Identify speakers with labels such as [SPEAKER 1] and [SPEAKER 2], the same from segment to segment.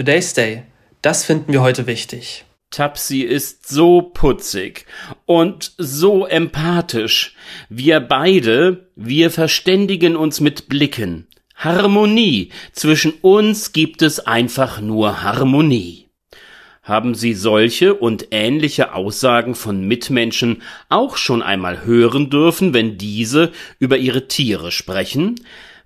[SPEAKER 1] Today's Day. Das finden wir heute wichtig.
[SPEAKER 2] Tapsi ist so putzig und so empathisch. Wir beide, wir verständigen uns mit Blicken. Harmonie. Zwischen uns gibt es einfach nur Harmonie. Haben Sie solche und ähnliche Aussagen von Mitmenschen auch schon einmal hören dürfen, wenn diese über ihre Tiere sprechen?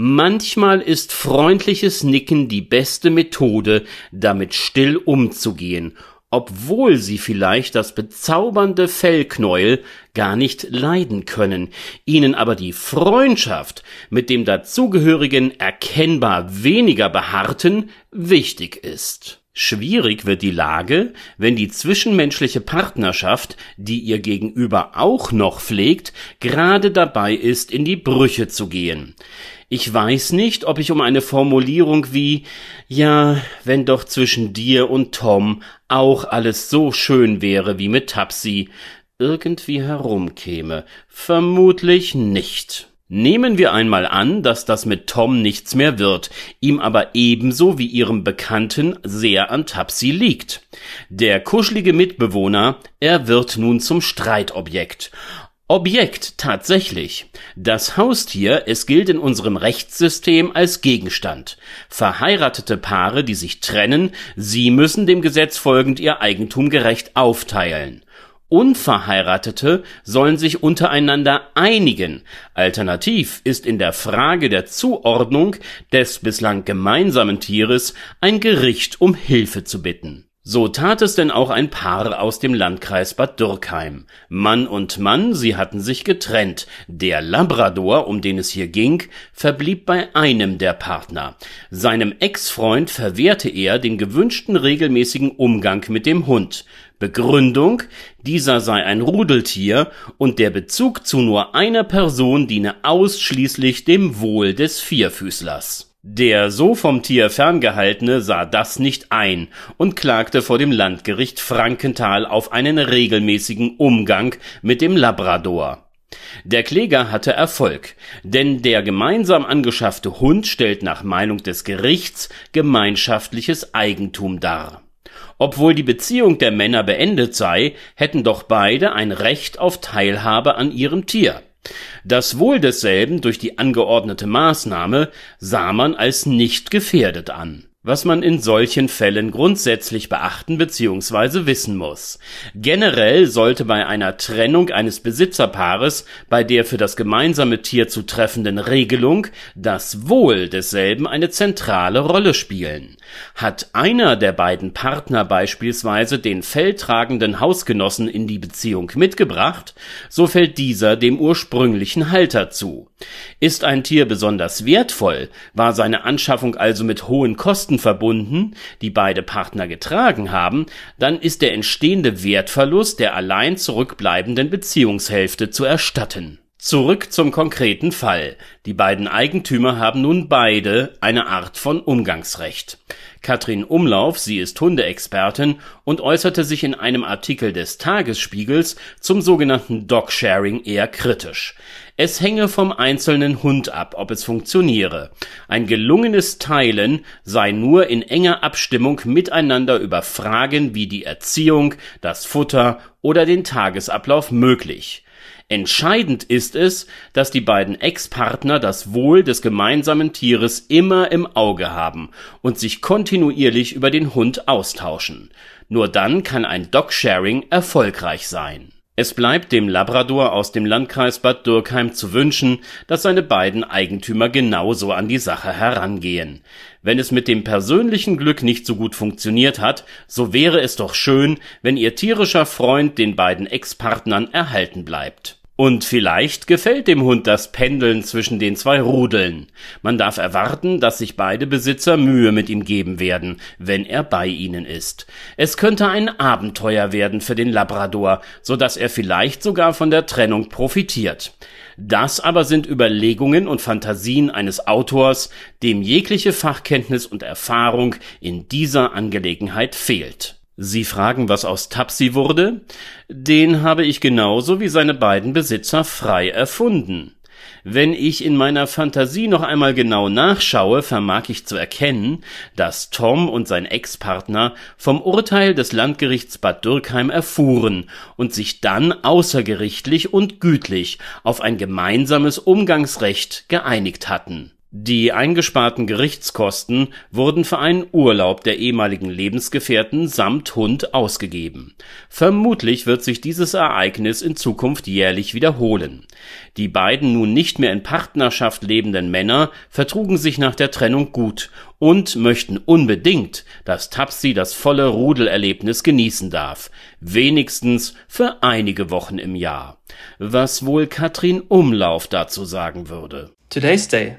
[SPEAKER 2] Manchmal ist freundliches Nicken die beste Methode, damit still umzugehen, obwohl sie vielleicht das bezaubernde Fellknäuel gar nicht leiden können, ihnen aber die Freundschaft mit dem dazugehörigen erkennbar weniger behaarten wichtig ist. Schwierig wird die Lage, wenn die zwischenmenschliche Partnerschaft, die ihr gegenüber auch noch pflegt, gerade dabei ist, in die Brüche zu gehen. Ich weiß nicht, ob ich um eine Formulierung wie ja, wenn doch zwischen dir und Tom auch alles so schön wäre wie mit Tapsi irgendwie herumkäme. Vermutlich nicht. Nehmen wir einmal an, dass das mit Tom nichts mehr wird, ihm aber ebenso wie ihrem Bekannten sehr an Tapsi liegt. Der kuschelige Mitbewohner, er wird nun zum Streitobjekt. Objekt tatsächlich. Das Haustier, es gilt in unserem Rechtssystem als Gegenstand. Verheiratete Paare, die sich trennen, sie müssen dem Gesetz folgend ihr Eigentum gerecht aufteilen. Unverheiratete sollen sich untereinander einigen. Alternativ ist in der Frage der Zuordnung des bislang gemeinsamen Tieres ein Gericht um Hilfe zu bitten. So tat es denn auch ein Paar aus dem Landkreis Bad Dürkheim. Mann und Mann, sie hatten sich getrennt. Der Labrador, um den es hier ging, verblieb bei einem der Partner. Seinem Ex-Freund verwehrte er den gewünschten regelmäßigen Umgang mit dem Hund. Begründung, dieser sei ein Rudeltier und der Bezug zu nur einer Person diene ausschließlich dem Wohl des Vierfüßlers. Der so vom Tier ferngehaltene sah das nicht ein und klagte vor dem Landgericht Frankenthal auf einen regelmäßigen Umgang mit dem Labrador. Der Kläger hatte Erfolg, denn der gemeinsam angeschaffte Hund stellt nach Meinung des Gerichts gemeinschaftliches Eigentum dar. Obwohl die Beziehung der Männer beendet sei, hätten doch beide ein Recht auf Teilhabe an ihrem Tier. Das Wohl desselben durch die angeordnete Maßnahme sah man als nicht gefährdet an was man in solchen Fällen grundsätzlich beachten bzw. wissen muss. Generell sollte bei einer Trennung eines Besitzerpaares bei der für das gemeinsame Tier zu treffenden Regelung das Wohl desselben eine zentrale Rolle spielen. Hat einer der beiden Partner beispielsweise den felltragenden Hausgenossen in die Beziehung mitgebracht, so fällt dieser dem ursprünglichen Halter zu. Ist ein Tier besonders wertvoll, war seine Anschaffung also mit hohen Kosten verbunden, die beide Partner getragen haben, dann ist der entstehende Wertverlust der allein zurückbleibenden Beziehungshälfte zu erstatten. Zurück zum konkreten Fall. Die beiden Eigentümer haben nun beide eine Art von Umgangsrecht. Katrin Umlauf, sie ist Hundeexpertin und äußerte sich in einem Artikel des Tagesspiegels zum sogenannten Dog-Sharing eher kritisch. Es hänge vom einzelnen Hund ab, ob es funktioniere. Ein gelungenes Teilen sei nur in enger Abstimmung miteinander über Fragen wie die Erziehung, das Futter oder den Tagesablauf möglich. Entscheidend ist es, dass die beiden Ex-Partner das Wohl des gemeinsamen Tieres immer im Auge haben und sich kontinuierlich über den Hund austauschen. Nur dann kann ein Dog-Sharing erfolgreich sein. Es bleibt dem Labrador aus dem Landkreis Bad Dürkheim zu wünschen, dass seine beiden Eigentümer genauso an die Sache herangehen. Wenn es mit dem persönlichen Glück nicht so gut funktioniert hat, so wäre es doch schön, wenn ihr tierischer Freund den beiden Ex-Partnern erhalten bleibt. Und vielleicht gefällt dem Hund das Pendeln zwischen den zwei Rudeln. Man darf erwarten, dass sich beide Besitzer Mühe mit ihm geben werden, wenn er bei ihnen ist. Es könnte ein Abenteuer werden für den Labrador, so dass er vielleicht sogar von der Trennung profitiert. Das aber sind Überlegungen und Fantasien eines Autors, dem jegliche Fachkenntnis und Erfahrung in dieser Angelegenheit fehlt. Sie fragen, was aus Tapsi wurde? Den habe ich genauso wie seine beiden Besitzer frei erfunden. Wenn ich in meiner Fantasie noch einmal genau nachschaue, vermag ich zu erkennen, dass Tom und sein Ex-Partner vom Urteil des Landgerichts Bad Dürkheim erfuhren und sich dann außergerichtlich und gütlich auf ein gemeinsames Umgangsrecht geeinigt hatten die eingesparten Gerichtskosten wurden für einen Urlaub der ehemaligen Lebensgefährten samt Hund ausgegeben. Vermutlich wird sich dieses Ereignis in Zukunft jährlich wiederholen. Die beiden nun nicht mehr in Partnerschaft lebenden Männer vertrugen sich nach der Trennung gut und möchten unbedingt, dass Tapsi das volle Rudelerlebnis genießen darf, wenigstens für einige Wochen im Jahr. Was wohl Katrin Umlauf dazu sagen würde.
[SPEAKER 1] Today's Day